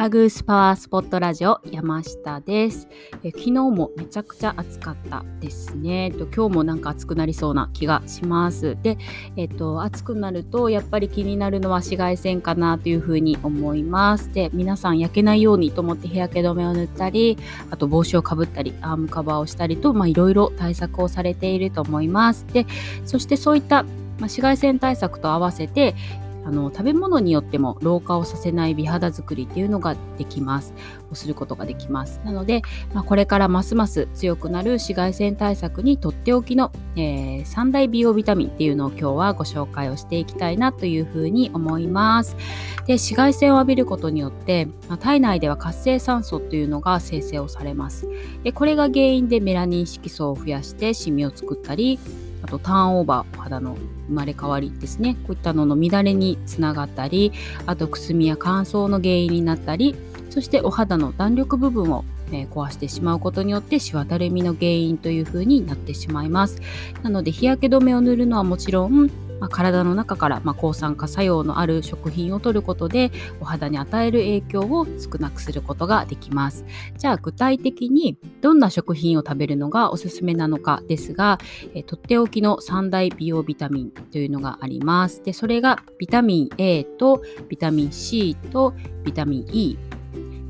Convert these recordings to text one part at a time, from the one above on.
ラグースパワースポットラジオ山下です。え昨日もめちゃくちゃ暑かったですね。と今日もなんか暑くなりそうな気がします。でえっと暑くなるとやっぱり気になるのは紫外線かなというふうに思います。で皆さん焼けないようにと思って日焼け止めを塗ったりあと帽子をかぶったりアームカバーをしたりとまあいろいろ対策をされていると思います。でそしてそういったま、紫外線対策と合わせてあの食べ物によっても老化をさせない美肌作りっていうのができます。をすることができます。なので、まあ、これからますます強くなる紫外線対策にとっておきの、えー、三大美容ビタミンっていうのを今日はご紹介をしていきたいなというふうに思います。で紫外線を浴びることによって、まあ、体内では活性酸素っていうのが生成をされます。でこれが原因でメラニン色素を増やしてシミを作ったりあとターンオーバーお肌の生まれ変わりですね。こういったのの乱れにつながったりあとくすみや乾燥の原因になったりそしてお肌の弾力部分をえ壊してしまうことによってしわたるみの原因というふうになってしまいます。なので日焼け止めを塗るのはもちろんまあ、体の中から、まあ、抗酸化作用のある食品を摂ることでお肌に与える影響を少なくすることができます。じゃあ具体的にどんな食品を食べるのがおすすめなのかですが、えとっておきの三大美容ビタミンというのがあります。でそれがビタミン A とビタミン C とビタミン E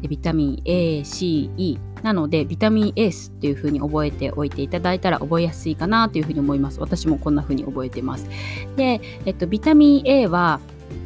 ビタミン A、C、E なのでビタミン A スっていう風に覚えておいていただいたら覚えやすいかなという風に思います。私もこんな風に覚えてます。で、えっと、ビタミン A は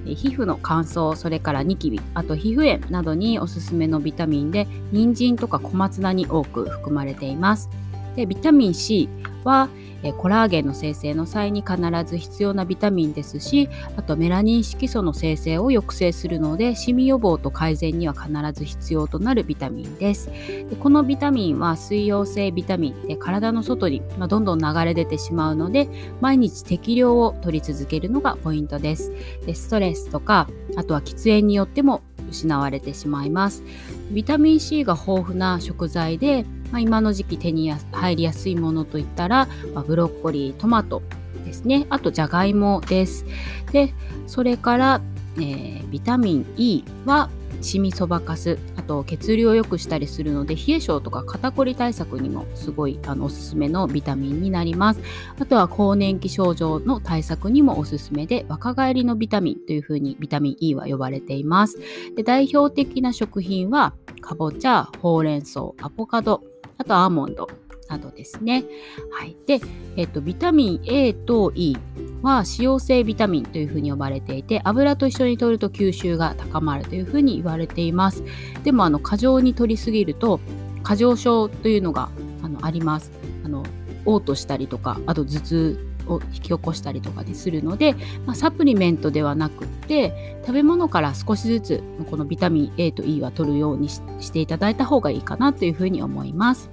皮膚の乾燥それからニキビあと皮膚炎などにおすすめのビタミンで人参とか小松菜に多く含まれています。でビタミン C はえコラーゲンの生成の際に必ず必要なビタミンですしあとメラニン色素の生成を抑制するのでシミ予防と改善には必ず必要となるビタミンです。でこのビタミンは水溶性ビタミンで体の外に、ま、どんどん流れ出てしまうので毎日適量を取り続けるのがポイントです。でストレスとかあとは喫煙によっても失われてしまいます。ビタミン C が豊富な食材でまあ、今の時期手に入りやすいものといったら、まあ、ブロッコリートマトですね。あとじゃがいもです。でそれから、えー、ビタミン E はシミそばかす。あと血流を良くしたりするので冷え性とか肩こり対策にもすごいあのおすすめのビタミンになります。あとは更年期症状の対策にもおすすめで若返りのビタミンというふうにビタミン E は呼ばれています。で代表的な食品はかぼちゃほうれん草アボカドあとアーモンドなどですね。はい。で、えっと、ビタミン A と E は脂溶性ビタミンというふうに呼ばれていて、油と一緒に摂ると吸収が高まるというふうに言われています。でも、あの、過剰に摂りすぎると、過剰症というのがあのあります。あの、嘔吐したりとか、あと頭痛を引き起こしたりとかでするので、まあ、サプリメントではなくって食べ物から少しずつこのビタミン A と E は取るようにしていただいた方がいいかなというふうに思います。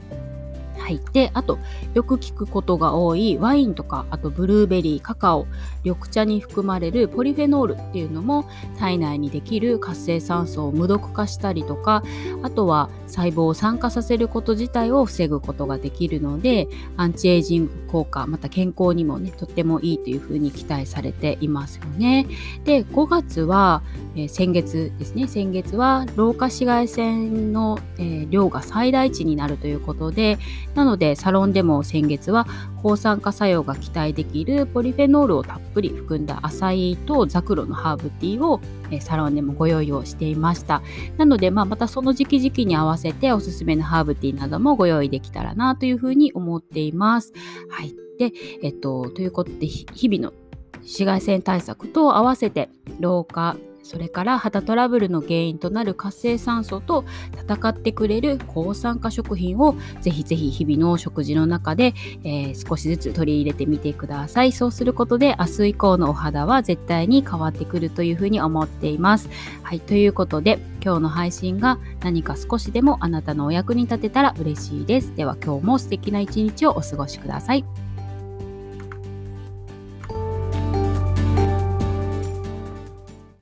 はい、であとよく聞くことが多いワインとかあとブルーベリーカカオ緑茶に含まれるポリフェノールっていうのも体内にできる活性酸素を無毒化したりとかあとは細胞を酸化させること自体を防ぐことができるのでアンチエイジング効果また健康にもねとってもいいというふうに期待されていますよね。で5月は、えー、先月ですね先月は老化紫外線の、えー、量が最大値になるということでなのでサロンでも先月は抗酸化作用が期待できるポリフェノールをたっぷり含んだアサイとザクロのハーブティーをサロンでもご用意をしていました。なので、まあ、またその時期時期に合わせておすすめのハーブティーなどもご用意できたらなというふうに思っています。はい。で、えっと、ということで、日々の紫外線対策と合わせて老化それから肌トラブルの原因となる活性酸素と戦ってくれる抗酸化食品をぜひぜひ日々の食事の中で、えー、少しずつ取り入れてみてください。そうすることで明日以降のお肌は絶対に変わってくるというふうに思っています。はいということで今日の配信が何か少しでもあなたのお役に立てたら嬉しいです。では今日も素敵な一日をお過ごしください。